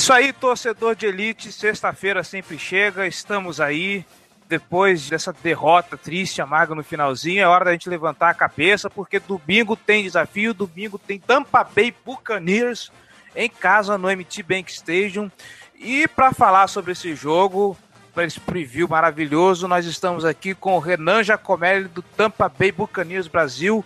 isso aí, torcedor de elite. Sexta-feira sempre chega, estamos aí. Depois dessa derrota triste, amarga no finalzinho, é hora da gente levantar a cabeça, porque domingo tem desafio, domingo tem Tampa Bay Buccaneers em casa no MT Bank Stadium. E para falar sobre esse jogo, para esse preview maravilhoso, nós estamos aqui com o Renan Jacomelli do Tampa Bay Buccaneers Brasil,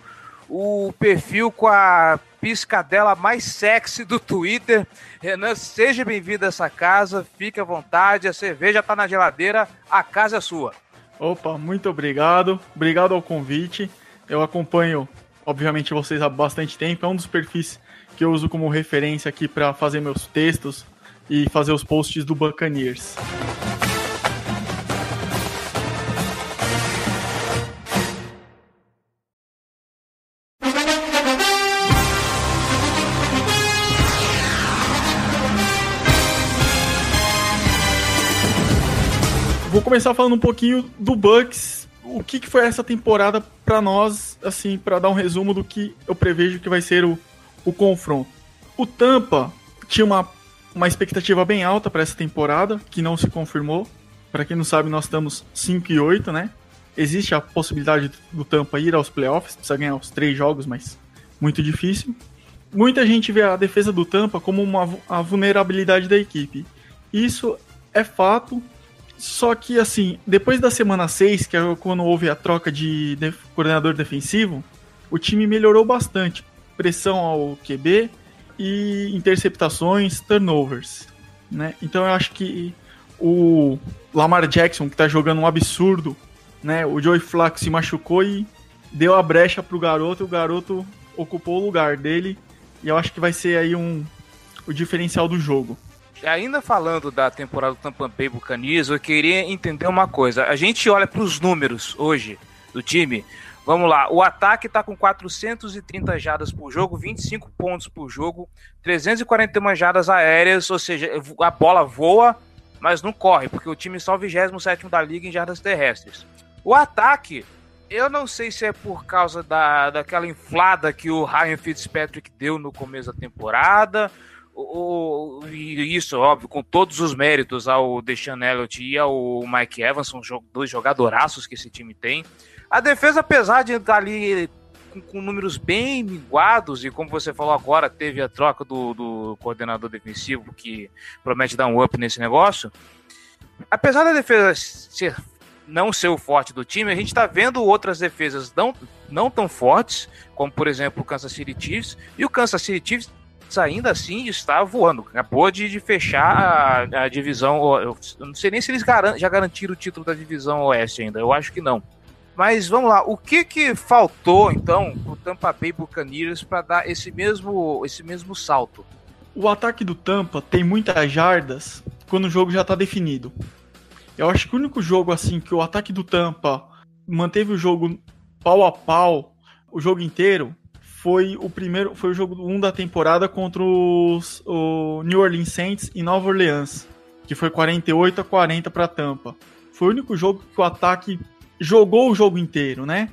o perfil com a piscadela mais sexy do Twitter. Renan, seja bem-vindo a essa casa, fique à vontade, a cerveja está na geladeira, a casa é sua. Opa, muito obrigado, obrigado ao convite. Eu acompanho, obviamente, vocês há bastante tempo, é um dos perfis que eu uso como referência aqui para fazer meus textos e fazer os posts do Buccaneers. Começar falando um pouquinho do Bucks. O que, que foi essa temporada para nós, assim, para dar um resumo do que eu prevejo que vai ser o, o confronto. O Tampa tinha uma, uma expectativa bem alta para essa temporada, que não se confirmou. Para quem não sabe, nós estamos 5 e 8, né? Existe a possibilidade do Tampa ir aos playoffs, precisa ganhar os três jogos, mas muito difícil. Muita gente vê a defesa do Tampa como uma a vulnerabilidade da equipe. Isso é fato, só que, assim, depois da semana 6, que é quando houve a troca de def coordenador defensivo, o time melhorou bastante. Pressão ao QB e interceptações, turnovers. Né? Então eu acho que o Lamar Jackson, que tá jogando um absurdo, né? O Joey Flacco se machucou e deu a brecha pro garoto, e o garoto ocupou o lugar dele. E eu acho que vai ser aí um o diferencial do jogo ainda falando da temporada do Tampa Bay Buccaneers, eu queria entender uma coisa. A gente olha para os números hoje do time. Vamos lá, o ataque está com 430 jardas por jogo, 25 pontos por jogo, 341 jardas aéreas, ou seja, a bola voa, mas não corre, porque o time só é o 27 da liga em jardas terrestres. O ataque, eu não sei se é por causa da, daquela inflada que o Ryan Fitzpatrick deu no começo da temporada, o, isso, óbvio, com todos os méritos ao Deshaun Elliott e ao Mike Evans, são dois jogadoraços que esse time tem. A defesa, apesar de estar ali com, com, números bem minguados, e como você falou agora, teve a troca do, do coordenador defensivo que promete dar um up nesse negócio. Apesar da defesa ser, não ser o forte do time, a gente está vendo outras defesas não, não tão fortes, como por exemplo o Kansas City Chiefs, e o Kansas City Chiefs ainda assim está voando. Acabou de, de fechar a, a divisão. Eu, não sei nem se eles garan já garantiram o título da divisão Oeste ainda. Eu acho que não. Mas vamos lá, o que que faltou então pro Tampa Bay Buccaneers para dar esse mesmo esse mesmo salto? O ataque do Tampa tem muitas jardas quando o jogo já está definido. Eu acho que o único jogo assim que o ataque do Tampa manteve o jogo pau a pau o jogo inteiro foi o primeiro, foi o jogo 1 um da temporada contra os, o New Orleans Saints em Nova Orleans, que foi 48 a 40 para Tampa. Foi o único jogo que o ataque jogou o jogo inteiro, né?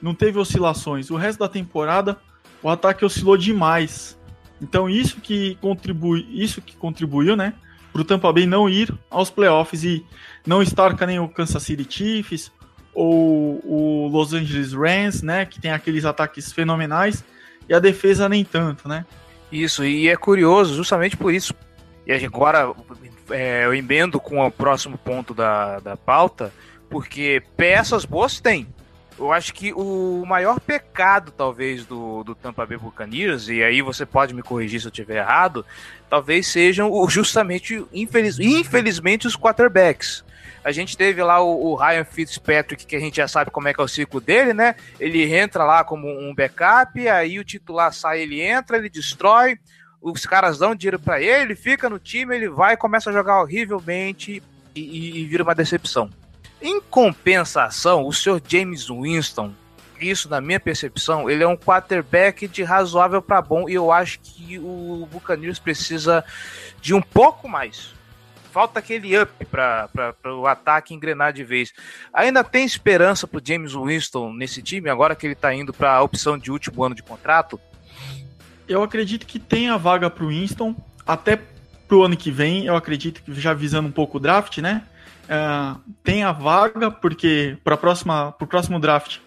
Não teve oscilações. O resto da temporada o ataque oscilou demais. Então isso que contribui, isso que contribuiu, né, para o Tampa Bay não ir aos playoffs e não estar com nem o Kansas City Chiefs ou o Los Angeles Rams, né, que tem aqueles ataques fenomenais e a defesa nem tanto, né? Isso, e é curioso justamente por isso. E agora é, eu emendo com o próximo ponto da, da pauta, porque peças boas tem. Eu acho que o maior pecado, talvez, do, do Tampa Bay Buccaneers, e aí você pode me corrigir se eu estiver errado, talvez sejam justamente, infeliz, infelizmente, os quarterbacks. A gente teve lá o, o, Ryan Fitzpatrick, que a gente já sabe como é que é o ciclo dele, né? Ele entra lá como um backup, aí o titular sai, ele entra, ele destrói, os caras dão dinheiro para ele, ele fica no time, ele vai, começa a jogar horrivelmente e, e, e vira uma decepção. Em compensação, o senhor James Winston, isso na minha percepção, ele é um quarterback de razoável para bom e eu acho que o Buccaneers precisa de um pouco mais. Falta aquele up para o ataque engrenar de vez. Ainda tem esperança para James Winston nesse time, agora que ele está indo para a opção de último ano de contrato? Eu acredito que tem a vaga para o Winston, até para o ano que vem. Eu acredito que já visando um pouco o draft, né? Uh, tem a vaga, porque para o próximo draft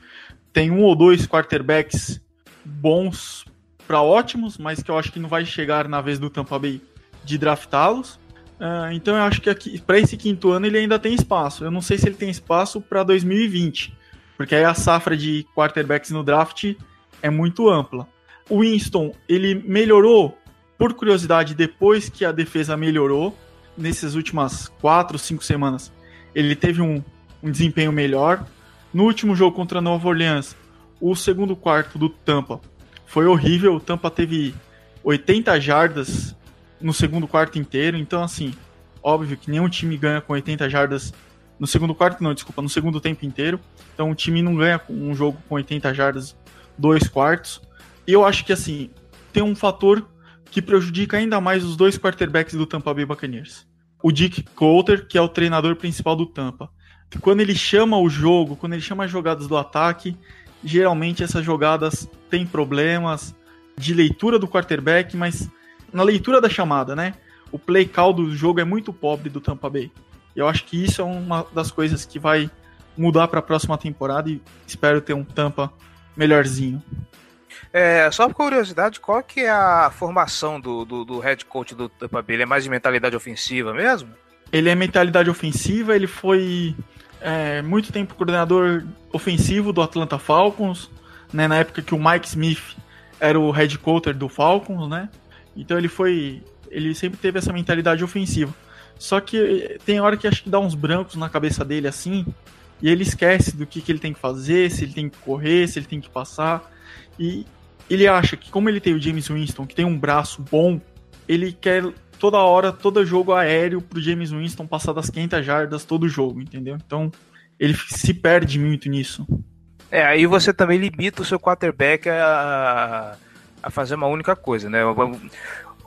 tem um ou dois quarterbacks bons para ótimos, mas que eu acho que não vai chegar na vez do Tampa Bay de draftá-los. Uh, então eu acho que para esse quinto ano ele ainda tem espaço. Eu não sei se ele tem espaço para 2020, porque aí a safra de quarterbacks no draft é muito ampla. O Winston ele melhorou, por curiosidade, depois que a defesa melhorou nessas últimas quatro, cinco semanas, ele teve um, um desempenho melhor. No último jogo contra Nova Orleans, o segundo quarto do Tampa foi horrível. O Tampa teve 80 jardas no segundo quarto inteiro. Então, assim, óbvio que nenhum time ganha com 80 jardas no segundo quarto, não, desculpa, no segundo tempo inteiro. Então, o time não ganha um jogo com 80 jardas dois quartos. Eu acho que, assim, tem um fator que prejudica ainda mais os dois quarterbacks do Tampa Bay Buccaneers o Dick Coulter, que é o treinador principal do Tampa. Quando ele chama o jogo, quando ele chama as jogadas do ataque, geralmente essas jogadas têm problemas de leitura do quarterback, mas na leitura da chamada, né? O play call do jogo é muito pobre do Tampa Bay. Eu acho que isso é uma das coisas que vai mudar para a próxima temporada e espero ter um Tampa melhorzinho. É, só por curiosidade, qual que é a formação do, do, do head coach do Tampa Bay? Ele é mais de mentalidade ofensiva mesmo? Ele é mentalidade ofensiva, ele foi é, muito tempo coordenador ofensivo do Atlanta Falcons, né, na época que o Mike Smith era o head coach do Falcons, né? Então ele foi, ele sempre teve essa mentalidade ofensiva. Só que tem hora que acho que dá uns brancos na cabeça dele assim, e ele esquece do que, que ele tem que fazer, se ele tem que correr, se ele tem que passar. E ele acha que como ele tem o James Winston, que tem um braço bom, ele quer toda hora, todo jogo aéreo pro James Winston passar das 500 jardas todo jogo, entendeu? Então, ele se perde muito nisso. É, aí você também limita o seu quarterback a, a fazer uma única coisa, né?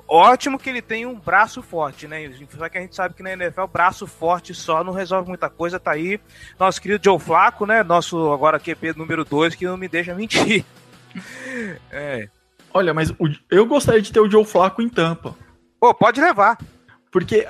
Ótimo que ele tem um braço forte, né? Só que a gente sabe que na NFL braço forte só não resolve muita coisa. Tá aí nosso querido Joe Flaco, né? Nosso agora QP número 2, que não me deixa mentir. é. Olha, mas o, eu gostaria de ter o Joe Flaco em Tampa. Pô, pode levar. Porque,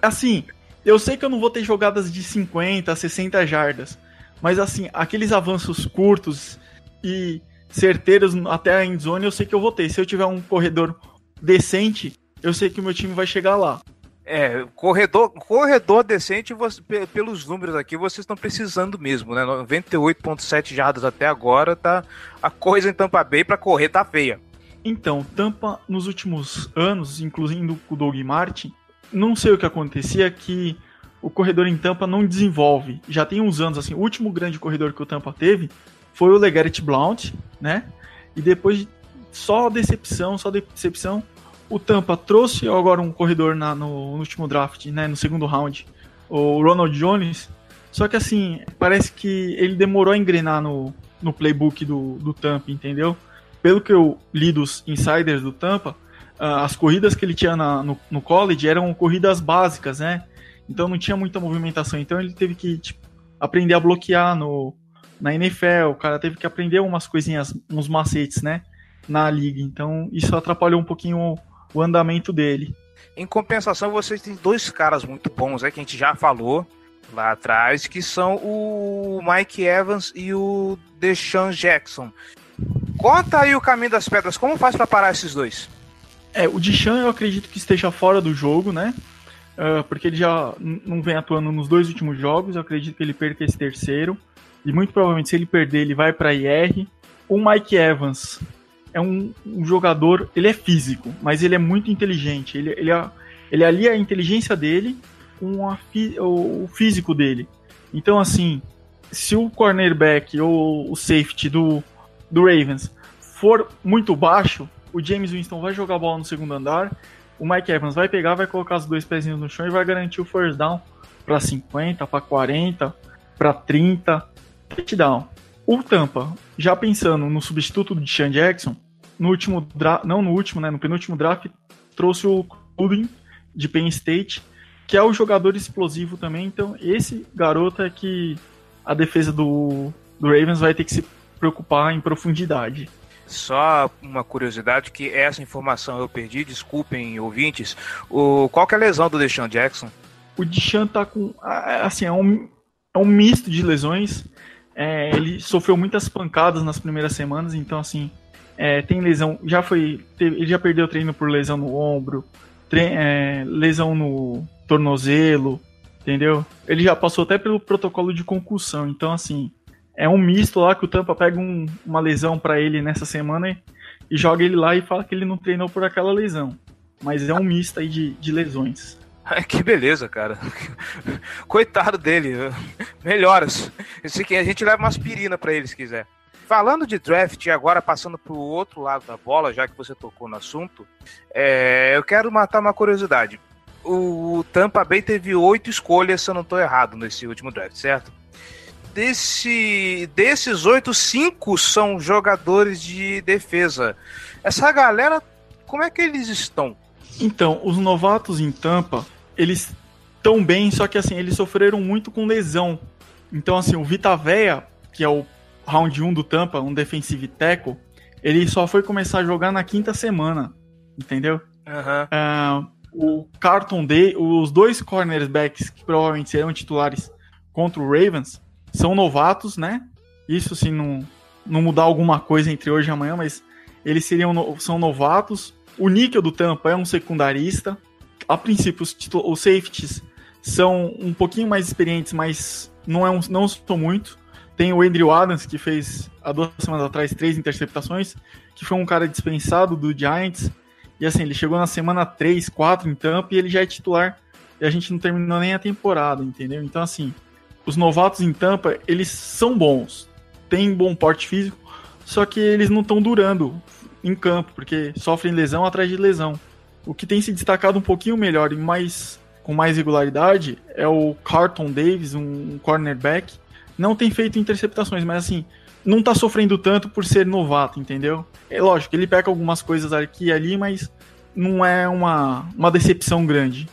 assim, eu sei que eu não vou ter jogadas de 50, 60 jardas. Mas, assim, aqueles avanços curtos e certeiros até a endzone, eu sei que eu vou ter. Se eu tiver um corredor decente, eu sei que o meu time vai chegar lá. É, corredor, corredor decente, você, pelos números aqui, vocês estão precisando mesmo, né? 98.7 jardas até agora, tá a coisa em Tampa Bay para correr tá feia. Então, Tampa nos últimos anos, incluindo o Doug Martin, não sei o que acontecia que o corredor em Tampa não desenvolve. Já tem uns anos assim, o último grande corredor que o Tampa teve foi o Legarrette Blount, né? E depois só decepção, só decepção o Tampa trouxe agora um corredor na, no, no, último draft, né, no segundo round, o Ronald Jones. Só que assim, parece que ele demorou a engrenar no, no playbook do, do Tampa, entendeu? Pelo que eu li dos insiders do Tampa, uh, as corridas que ele tinha na, no, no college eram corridas básicas, né? Então não tinha muita movimentação. Então ele teve que tipo, aprender a bloquear no, na NFL. O cara teve que aprender umas coisinhas, uns macetes, né? Na liga. Então isso atrapalhou um pouquinho o andamento dele. Em compensação, vocês têm dois caras muito bons, é que a gente já falou lá atrás, que são o Mike Evans e o Deshaun Jackson. Conta aí o caminho das pedras, como faz para parar esses dois? É, o Deshaun eu acredito que esteja fora do jogo, né? Uh, porque ele já não vem atuando nos dois últimos jogos, eu acredito que ele perca esse terceiro. E muito provavelmente, se ele perder, ele vai para IR. O Mike Evans, é um, um, jogador, ele é físico, mas ele é muito inteligente. Ele, ele, ele alia a inteligência dele com a, o físico dele. Então, assim, se o cornerback ou o safety do, do Ravens for muito baixo, o James Winston vai jogar a bola no segundo andar, o Mike Evans vai pegar, vai colocar os dois pezinhos no chão e vai garantir o first down para 50, para 40, para 30, touchdown. O Tampa, já pensando no substituto de Sean Jackson, no último draft, não no último, né, no penúltimo draft, trouxe o Clubin de Penn State, que é o jogador explosivo também. Então, esse garoto é que a defesa do, do Ravens vai ter que se preocupar em profundidade. Só uma curiosidade que essa informação eu perdi, desculpem ouvintes. O, qual que é a lesão do Deshaun Jackson? O Deshaun tá com. Assim, é um, é um misto de lesões. É, ele sofreu muitas pancadas nas primeiras semanas, então assim, é, tem lesão. Já foi. Teve, ele já perdeu treino por lesão no ombro, é, lesão no tornozelo, entendeu? Ele já passou até pelo protocolo de concussão, então assim, é um misto lá que o Tampa pega um, uma lesão para ele nessa semana e, e, joga ele lá e fala que ele não treinou por aquela lesão. Mas é um misto aí de, de lesões. Que beleza, cara. Coitado dele. Melhoras. Aqui, a gente leva uma aspirina para ele se quiser. Falando de draft, agora passando para o outro lado da bola, já que você tocou no assunto, é, eu quero matar uma curiosidade. O Tampa Bay teve oito escolhas, se eu não estou errado, nesse último draft, certo? desse, desses oito, cinco são jogadores de defesa. Essa galera, como é que eles estão? Então, os novatos em Tampa, eles estão bem, só que assim, eles sofreram muito com lesão. Então, assim, o Vita Veia, que é o round 1 do Tampa, um defensive tackle, ele só foi começar a jogar na quinta semana, entendeu? Uhum. Uh, o Carton Day, os dois cornerbacks que provavelmente serão titulares contra o Ravens, são novatos, né? Isso se não, não mudar alguma coisa entre hoje e amanhã, mas eles seriam são novatos. O níquel do Tampa é um secundarista. A princípio, os, os safeties são um pouquinho mais experientes, mas não, é um, não são muito. Tem o Andrew Adams, que fez há duas semanas atrás três interceptações, que foi um cara dispensado do Giants. E assim, ele chegou na semana 3, 4 em Tampa e ele já é titular. E a gente não terminou nem a temporada, entendeu? Então, assim, os novatos em Tampa, eles são bons, têm bom porte físico, só que eles não estão durando em campo, porque sofrem lesão atrás de lesão. O que tem se destacado um pouquinho melhor e mais com mais regularidade é o Carlton Davis, um cornerback. Não tem feito interceptações, mas assim, não tá sofrendo tanto por ser novato, entendeu? É lógico, ele peca algumas coisas aqui e ali, mas não é uma, uma decepção grande.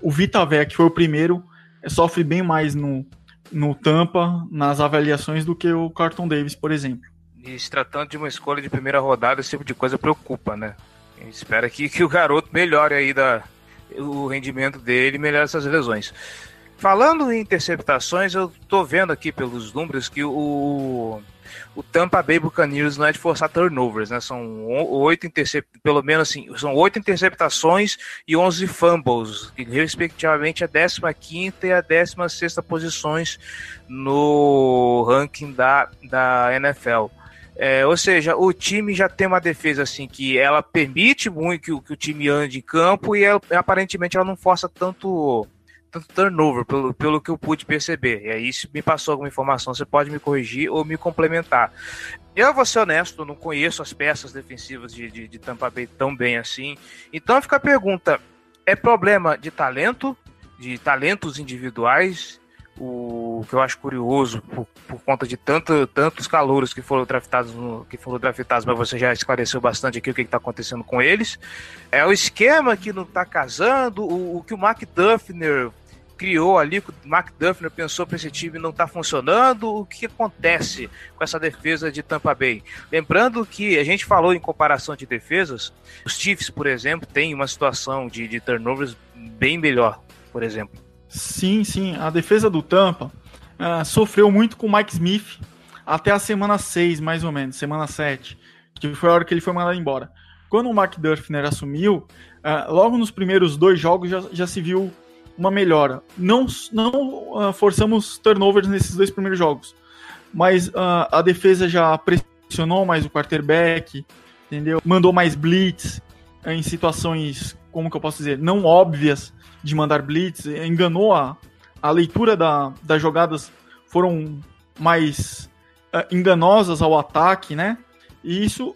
O Vita que foi o primeiro, sofre bem mais no, no Tampa nas avaliações do que o Carton Davis, por exemplo. E se tratando de uma escolha de primeira rodada, esse tipo de coisa preocupa, né? A gente espera que, que o garoto melhore aí da, o rendimento dele e melhore essas lesões. Falando em interceptações, eu tô vendo aqui pelos números que o, o Tampa Bay Buccaneers não é de forçar turnovers, né? São oito intercept, pelo menos assim, são oito interceptações e 11 fumbles, respectivamente a 15 e a 16 posições no ranking da, da NFL. É, ou seja, o time já tem uma defesa assim que ela permite muito que, que o time ande em campo e ela, aparentemente ela não força tanto tanto turnover, pelo, pelo que eu pude perceber. E aí, se me passou alguma informação, você pode me corrigir ou me complementar. Eu vou ser honesto, não conheço as peças defensivas de, de, de Tampa Bay tão bem assim. Então fica a pergunta: é problema de talento, de talentos individuais? O que eu acho curioso por, por conta de tanto, tantos calouros que foram draftados, no, que foram draftados, mas você já esclareceu bastante aqui o que está acontecendo com eles. É o esquema que não está casando, o, o que o Mark Duffner criou ali, o Mark Duffner pensou para esse time não está funcionando, o que acontece com essa defesa de Tampa Bay? Lembrando que a gente falou em comparação de defesas, os Chiefs, por exemplo, tem uma situação de, de turnovers bem melhor, por exemplo. Sim, sim, a defesa do Tampa uh, sofreu muito com o Mike Smith até a semana 6, mais ou menos, semana 7, que foi a hora que ele foi mandado embora. Quando o Mark Duffner assumiu, uh, logo nos primeiros dois jogos já, já se viu uma melhora. Não, não uh, forçamos turnovers nesses dois primeiros jogos, mas a defesa já pressionou mais o quarterback, entendeu? Mandou mais blitz. em situações, como que eu posso dizer, não óbvias de mandar blitz, enganou a, a leitura da, das jogadas, foram mais uh, enganosas ao ataque, né? E isso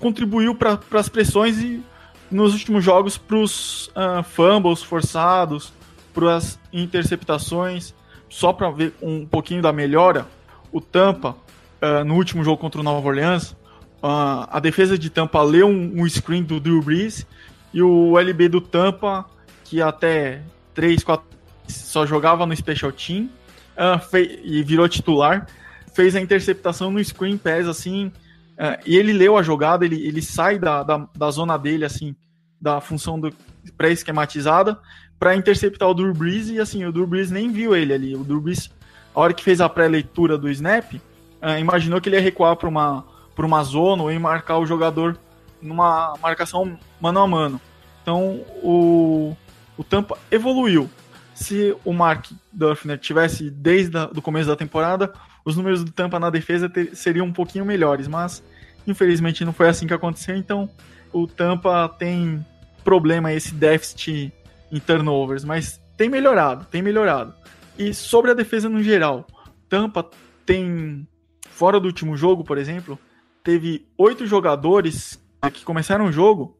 contribuiu para as pressões e nos últimos jogos para os uh, fumbles forçados, para as interceptações. Só para ver um pouquinho da melhora, o Tampa, uh, no último jogo contra o Nova Orleans, uh, a defesa de Tampa leu um, um, screen do Drew Brees e o LB do Tampa, que até 3, 4 só jogava no Special Team uh, e virou titular, fez a interceptação no screen pass, assim, e ele leu a jogada, ele, ele sai da, da, da zona dele, assim, da função pré-esquematizada, para interceptar o Drew Brees, e assim, o Drew Brees nem viu ele ali, o Drew Brees, a hora que fez a pré-leitura do snap, imaginou que ele ia recuar para uma por uma zona ou em marcar o jogador numa marcação mano a mano. Então o, o Tampa evoluiu. Se o Mark Duffner tivesse desde o começo da temporada, os números do Tampa na defesa ter, seriam um pouquinho melhores, mas infelizmente não foi assim que aconteceu. Então o Tampa tem problema esse déficit em turnovers, mas tem melhorado, tem melhorado. E sobre a defesa no geral, Tampa tem fora do último jogo, por exemplo, teve oito jogadores que começaram o jogo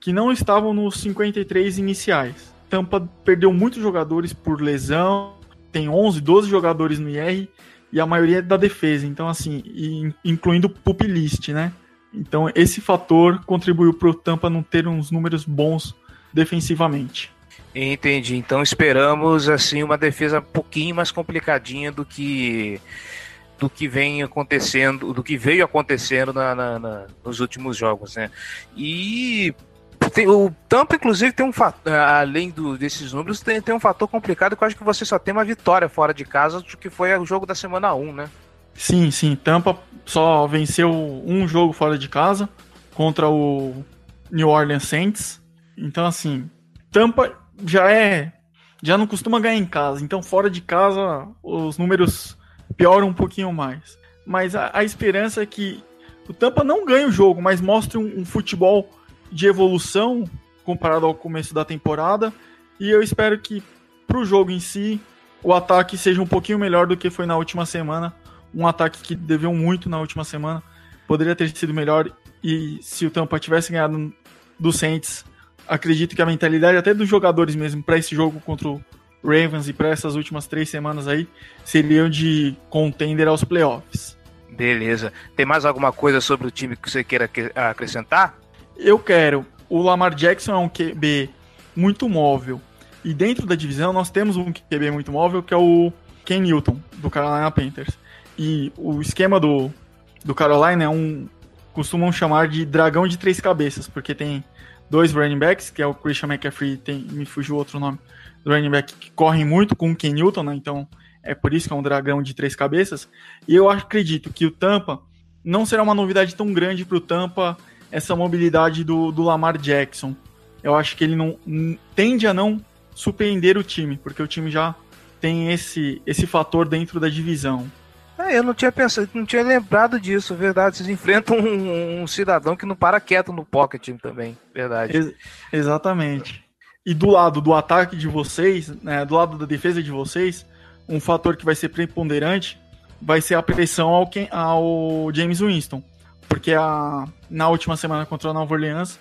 que não estavam nos 53 iniciais. Tampa perdeu muitos jogadores por lesão, tem 11, 12 jogadores no IR e a maioria é da defesa, então assim, incluindo pupilist, né? Então esse fator contribuiu para o Tampa não ter uns números bons defensivamente. Entendi. Então esperamos assim uma defesa um pouquinho mais complicadinha do que do que vem acontecendo, do que veio acontecendo na, na, na, nos últimos jogos, né? E tem, o Tampa, inclusive, tem um fator, além do, desses números, tem, tem um fator complicado que eu acho que você só tem uma vitória fora de casa, que foi o jogo da semana 1, né? Sim, sim. Tampa só venceu um jogo fora de casa contra o New Orleans Saints. Então, assim, Tampa já é. Já não costuma ganhar em casa. Então, fora de casa, os números piora um pouquinho mais. Mas a, a esperança é que o Tampa não ganhe o jogo, mas mostre um, um futebol de evolução comparado ao começo da temporada. E eu espero que para o jogo em si o ataque seja um pouquinho melhor do que foi na última semana. Um ataque que deveu muito na última semana. Poderia ter sido melhor. E se o Tampa tivesse ganhado do Saints, acredito que a mentalidade até dos jogadores mesmo para esse jogo contra o Ravens e para essas últimas três semanas aí seriam de contender aos playoffs. Beleza. Tem mais alguma coisa sobre o time que você queira acrescentar? Eu quero. O Lamar Jackson é um QB muito móvel. E dentro da divisão nós temos um QB muito móvel que é o Ken Newton, do Carolina Panthers. E o esquema do, do Carolina é um. costumam chamar de dragão de três cabeças, porque tem dois running backs, que é o Christian McCaffrey, tem, me fugiu outro nome, running back que correm muito com o Ken Newton, né? Então é por isso que é um dragão de três cabeças. E eu acredito que o Tampa não será uma novidade tão grande para o Tampa essa mobilidade do, do Lamar Jackson. Eu acho que ele não tende a não surpreender o time, porque o time já tem esse, esse fator dentro da divisão. É, eu não tinha pensado, não tinha lembrado disso, verdade. Vocês enfrentam um, um cidadão que não para quieto no pocket também, verdade. Ex exatamente. E do lado do ataque de vocês, né, do lado da defesa de vocês, um fator que vai ser preponderante vai ser a pressão ao, ao James Winston. Porque a, na última semana contra a Nova Orleans,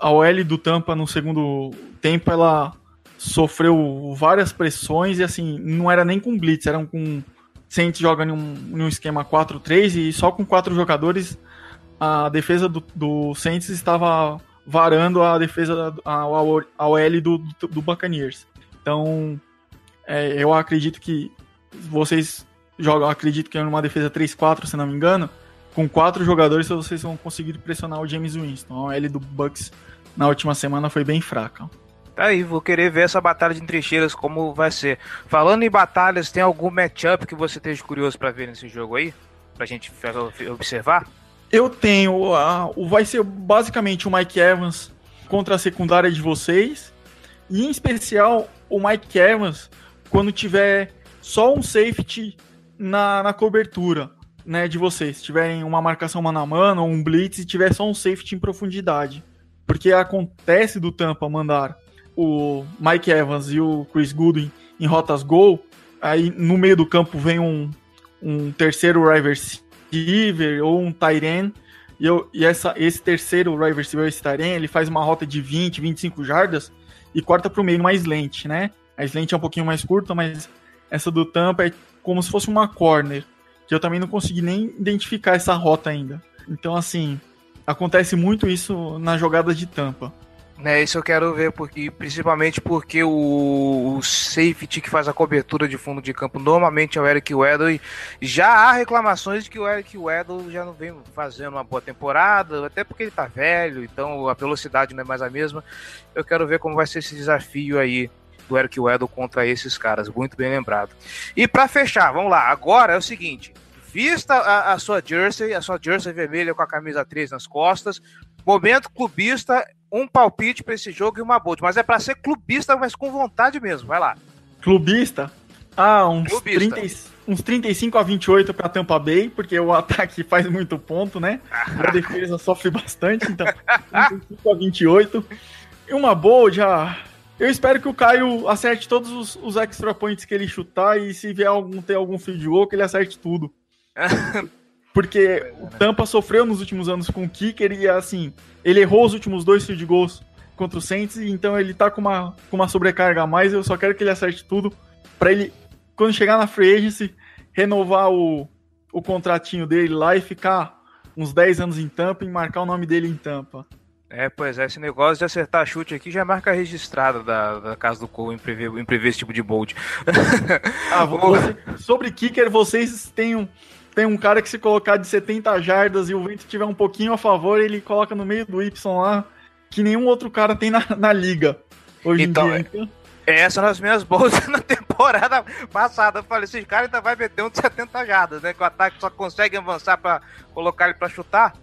a OL do Tampa no segundo tempo ela sofreu várias pressões e assim, não era nem com blitz, eram com Saints joga em um, em um esquema 4-3 e só com quatro jogadores a defesa do, do Saints estava varando a defesa, a, a OL do, do, Buccaneers. Então, é, eu acredito que vocês jogam, acredito que é uma defesa 3-4, se não me engano, com quatro jogadores vocês vão conseguir pressionar o James Winston. A OL do Bucks na última semana foi bem fraca. Tá aí, vou querer ver essa batalha de trincheiras como vai ser. Falando em batalhas, tem algum matchup que você esteja curioso para ver nesse jogo aí? Pra gente observar? Eu tenho. Uh, vai ser basicamente o Mike Evans contra a secundária de vocês. E em especial o Mike Evans quando tiver só um safety na, na cobertura né, de vocês. Se tiverem uma marcação mano a mano ou um blitz e tiver só um safety em profundidade. porque acontece do Tampa mandar o Mike Evans e o Chris Goodwin em rotas gol, aí no meio do campo vem um, um terceiro wide receiver ou um tight end, e, eu, e essa, esse terceiro wide receiver, esse tight end, ele faz uma rota de 20, 25 jardas e corta para o meio numa slant, né? A slant é um pouquinho mais curta, mas essa do Tampa é como se fosse uma corner, que eu também não consegui nem identificar essa rota ainda. Então, assim, acontece muito isso na jogada de Tampa. É, isso eu quero ver, porque principalmente porque o, o, safety que faz a cobertura de fundo de campo normalmente é o Eric Weddle. E já há reclamações de que o Eric Weddle já não vem fazendo uma boa temporada, até porque ele tá velho, então a velocidade não é mais a mesma. Eu quero ver como vai ser esse desafio aí do Eric Weddle contra esses caras, muito bem lembrado. E para fechar, vamos lá, agora é o seguinte: vista a, a, sua jersey, a sua jersey vermelha com a camisa 3 nas costas. Momento clubista, um palpite para esse jogo e uma bold. Mas é para ser clubista, mas com vontade mesmo. Vai lá. Clubista? Ah, uns, clubista. 30, uns 35 a 28 para Tampa Bay, porque o ataque faz muito ponto, né? A defesa sofre bastante, então 35 a 28. E uma bold, ah, eu espero que o Caio acerte todos os, os, extra points que ele chutar e se vier algum, ter algum field goal, que ele acerte tudo. Porque o Tampa sofreu nos últimos anos com o kicker e, assim, ele errou os últimos dois field goals contra o Saints, então ele tá com uma, com uma sobrecarga a mais. Eu só quero que ele acerte tudo para ele, quando chegar na free agency, renovar o, o contratinho dele lá e ficar uns 10 anos em Tampa e marcar o nome dele em Tampa. É, pois é, esse negócio de acertar chute aqui já é marca registrada da, da casa do Cole em prever, em prever esse tipo de bold. ah, você, sobre kicker, vocês têm um, tem um cara que se colocar de 70 jardas e o vento tiver um pouquinho a favor, ele coloca no meio do Y lá, que nenhum outro cara tem na, na liga hoje então, em dia. Então... Essas são as minhas bolsas na temporada passada. Eu falei, esse cara ainda vai meter um de 70 jardas, né? Que o ataque só consegue avançar para colocar ele para chutar.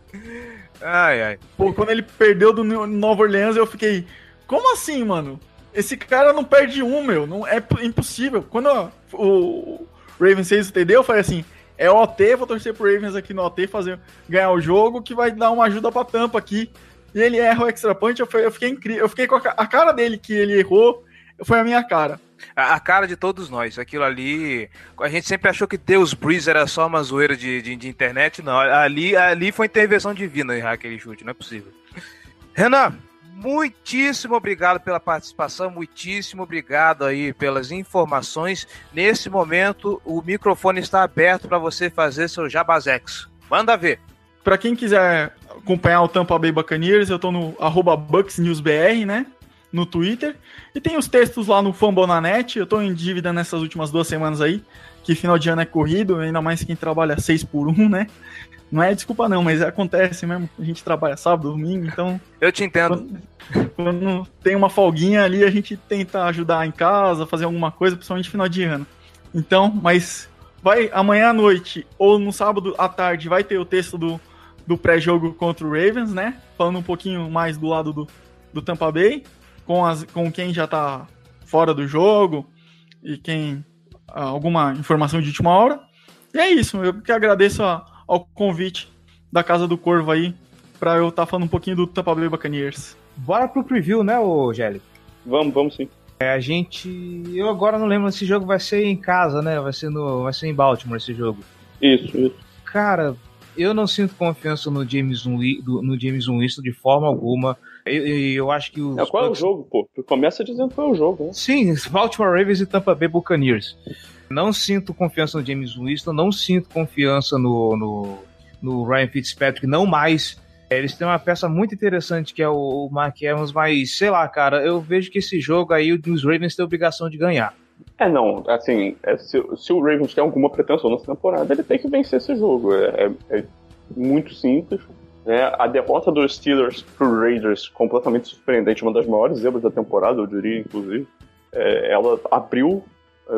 Ai, ai. Pô, quando ele perdeu do Nova Orleans, eu fiquei. Como assim, mano? Esse cara não perde um, meu. Não, é impossível. Quando ó, o Ravens fez o TD, eu falei assim: é OT, vou torcer pro Ravens aqui no OT fazer, ganhar o jogo, que vai dar uma ajuda pra tampa aqui. E ele erra o extra punch, eu, eu fiquei incrível. Eu fiquei com a, a cara dele que ele errou, foi a minha cara. A, a, cara de todos nós. Aquilo ali. A gente sempre achou que Deus Breeze era só uma zoeira de, de, de internet. Não, ali, ali foi intervenção divina errar aquele chute, não é possível. Renan, muitíssimo obrigado pela participação, muitíssimo obrigado aí pelas informações. Nesse momento, o microfone está aberto para você fazer seu jabazex. Manda ver. Para quem quiser acompanhar o Tampa Bay Buccaneers, eu estou no BucksNewsBR, né? no Twitter. E tem os textos lá no Fambonanet. Eu tô em dívida nessas últimas duas semanas aí, que final de ano é corrido, ainda mais quem trabalha seis por um, né? Não é desculpa não, mas acontece mesmo. A gente trabalha sábado, domingo, então... Eu te entendo. Quando, quando tem uma folguinha ali, a gente tenta ajudar em casa, fazer alguma coisa, principalmente final de ano. Então, mas vai amanhã à noite ou no sábado à tarde vai ter o texto do, do pré-jogo contra o Ravens, né? Falando um pouquinho mais do lado do, do Tampa Bay com, as, com quem já está fora do jogo e quem alguma informação de última hora. E é isso, eu que agradeço a, ao convite da Casa do Corvo aí para eu estar tá falando um pouquinho do Tampa Bay Buccaneers. Bora pro preview, né, ô Gelli? Vamos, vamos sim. É, a gente, eu agora não lembro se esse jogo vai ser em casa, né? Vai ser no, vai ser em Baltimore esse jogo. Isso, isso. Cara, eu não sinto confiança no James no James Winston de forma alguma. Eu, eu acho que o. É, qual é o jogo, pô? Tu começa dizendo qual é o jogo, né? Sim, Baltimore Ravens e Tampa Bay Buccaneers. Não sinto confiança no James Winston, não sinto confiança no, no, no Ryan Fitzpatrick, não mais. É, eles têm uma peça muito interessante que é o Mark Evans, mas sei lá, cara, eu vejo que esse jogo aí os Ravens têm obrigação de ganhar. É, não, assim, é, se, se, o Ravens tem alguma pretensão nessa temporada, ele tem que vencer esse jogo. É, é, é muito simples. Né? A derrota dos Steelers pro Raiders, completamente surpreendente, uma das maiores zebras da temporada, eu diria, inclusive. É, ela abriu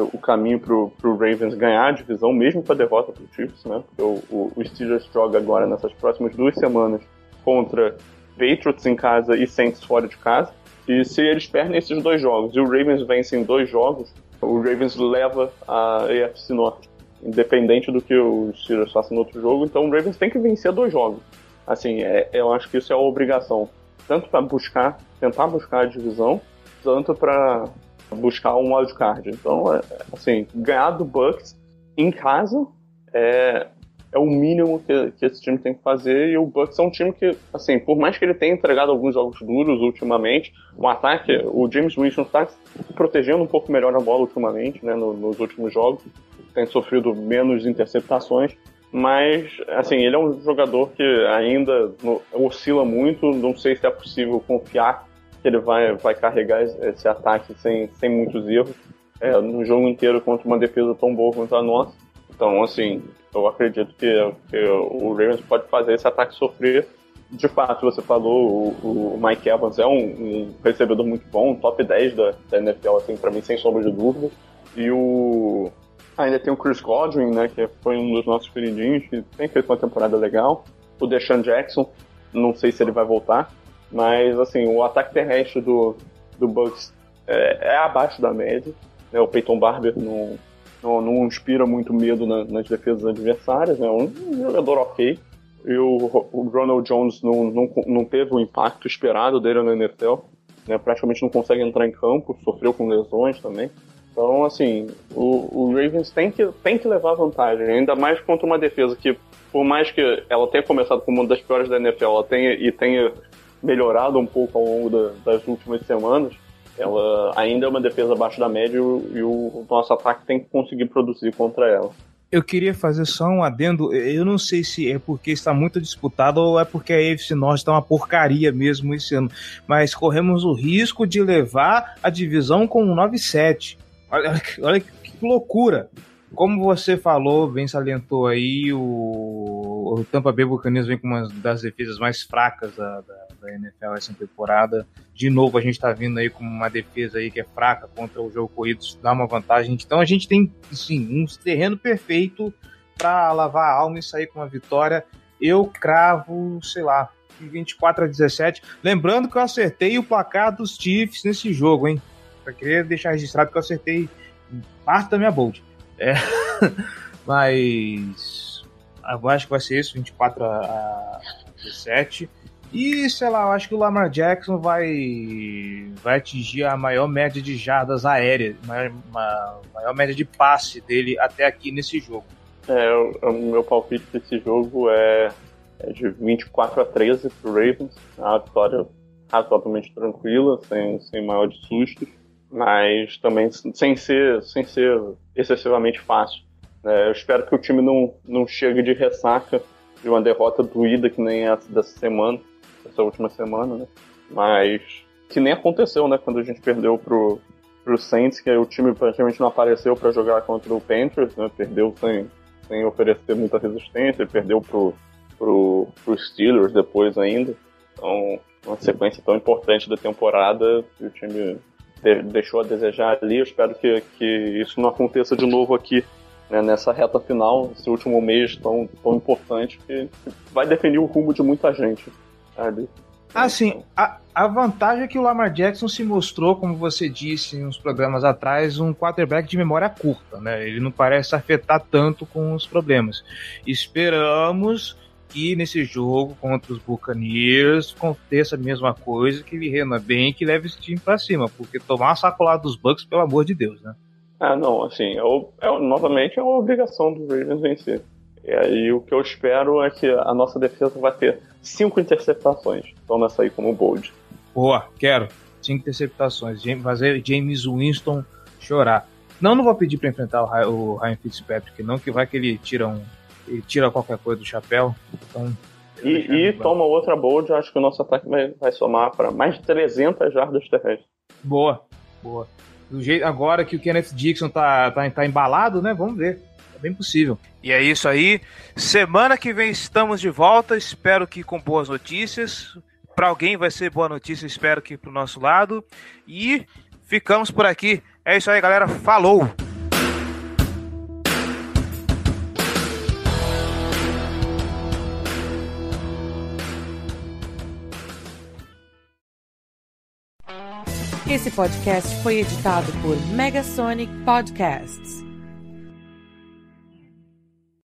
o caminho pro, pro Ravens ganhar a divisão, mesmo com a derrota pro Chiefs, né? Porque o, o, o Steelers joga agora, nessas próximas duas semanas, contra Patriots em casa e Saints fora de casa. E se eles perdem esses dois jogos e o Ravens vence em dois jogos, o Ravens leva a AFC Norte, independente do que os Steelers façam no outro jogo. Então o Ravens tem que vencer dois jogos. Assim, é, eu acho que isso é uma obrigação. tanto para buscar, tentar buscar a divisão, tanto para buscar um wildcard. Então, é, assim, ganhar do Bucks em casa é, é o mínimo que, que esse time tem que fazer. E o Bucks é um time que, assim, por mais que ele tenha entregado alguns jogos duros ultimamente, o ataque, o James Winston está protegendo um pouco melhor a bola ultimamente, né, no, nos últimos jogos. Tem sofrido menos interceptações. Mas, assim, ele é um jogador que ainda oscila muito. Não sei se é possível confiar que ele vai, vai carregar esse ataque sem, sem muitos erros. É, no jogo inteiro contra uma defesa tão boa quanto a nossa. Então, assim, eu acredito que, que o Ravens pode fazer esse ataque sofrer. De fato, você falou, o, o Mike Evans é um, um, recebedor muito bom, top 10 da, da NFL, assim, para mim, sem sombra de dúvida. E o. Ainda tem o Chris Godwin, né, que foi um dos nossos queridinhos, que tem feito uma temporada legal. O Deshaun Jackson, não sei se ele vai voltar, mas, assim, o ataque terrestre do, do Bucks é, é abaixo da média. Né, o Peyton Barber não, não, não inspira muito medo na, nas defesas adversárias, é né? um jogador ok. E o, o Ronald Jones não, não, não teve o impacto esperado dele na NFL, né? praticamente não consegue entrar em campo, sofreu com lesões também. Então, assim, o, o, Ravens tem que, tem que levar vantagem, ainda mais contra uma defesa que, por mais que ela tenha começado como uma das piores da NFL, ela tenha, e tenha melhorado um pouco ao longo da, das últimas semanas, ela ainda é uma defesa abaixo da média e o, e o nosso ataque tem que conseguir produzir contra ela. Eu queria fazer só um adendo. Eu não sei se é porque está muito disputado ou é porque a AFC Norte está uma porcaria mesmo esse ano. Mas corremos o risco de levar a divisão com um 9-7. Olha, olha que loucura. Como você falou, bem salientou aí, o, o Tampa Bay Buccaneers vem com uma das defesas mais fracas da, da, da NFL essa temporada. De novo, a gente está vindo aí com uma defesa aí que é fraca contra o jogo corrido, dá uma vantagem. Então a gente tem, sim, um terreno perfeito para lavar a alma e sair com uma vitória. Eu cravo, sei lá, 24 a 17. Lembrando que eu acertei o placar dos Chiefs nesse jogo, hein? Pra querer deixar registrado que eu acertei parte da minha bold. É, mas eu acho que vai ser isso, 24 a 17. E, sei lá, eu acho que o Lamar Jackson vai, vai atingir a maior média de jardas aéreas, maior, uma, maior média de passe dele até aqui nesse jogo. É, o, meu palpite desse jogo é, é de 24 a 13 pro Ravens. Uma vitória razoavelmente tranquila, sem, sem maior de sustos mas também sem ser, sem ser excessivamente fácil. É, eu espero que o time não, não chegue de ressaca de uma derrota doída que nem essa dessa semana, essa última semana, né? Mas que nem aconteceu, né? Quando a gente perdeu pro, pro Saints, que o time praticamente não apareceu para jogar contra o Panthers, né? Perdeu sem, sem oferecer muita resistência, perdeu pro, pro, pro Steelers depois ainda. Então, uma sequência tão importante da temporada, o time deixou a desejar ali. Eu espero que, que isso não aconteça de novo aqui, né, nessa reta final, esse último mês tão, tão importante, que, que vai definir o rumo de muita gente ali. Assim, a, a vantagem é que o Lamar Jackson se mostrou, como você disse uns programas atrás, um quarterback de memória curta, né? Ele não parece afetar tanto com os problemas. Esperamos que nesse jogo contra os Buccaneers aconteça a mesma coisa, que ele renda bem e que leve esse time pra cima, porque tomar uma sacolada dos Bucks, pelo amor de Deus, né? Ah, não, assim, é, é, novamente é uma obrigação dos Ravens vencer. E aí o que eu espero é que a nossa defesa vai ter cinco interceptações. Toma essa aí como bold. Boa, quero. Cinco interceptações. Fazer James Winston chorar. Não, não vou pedir para enfrentar o Ryan Fitzpatrick, não, que vai que ele tira um, e tira qualquer coisa do chapéu. Então, e, e toma outra bold, acho que o nosso ataque vai, vai somar para mais de 300 jardas terrestres. Boa, boa. Do jeito, agora que o Kenneth Dixon tá, tá, tá embalado, né? Vamos ver. É bem possível. E é isso aí. Semana que vem estamos de volta. Espero que com boas notícias. Para alguém vai ser boa notícia, espero que pro nosso lado. E ficamos por aqui. É isso aí, galera. Falou! Esse podcast foi editado por Megasonic Podcasts.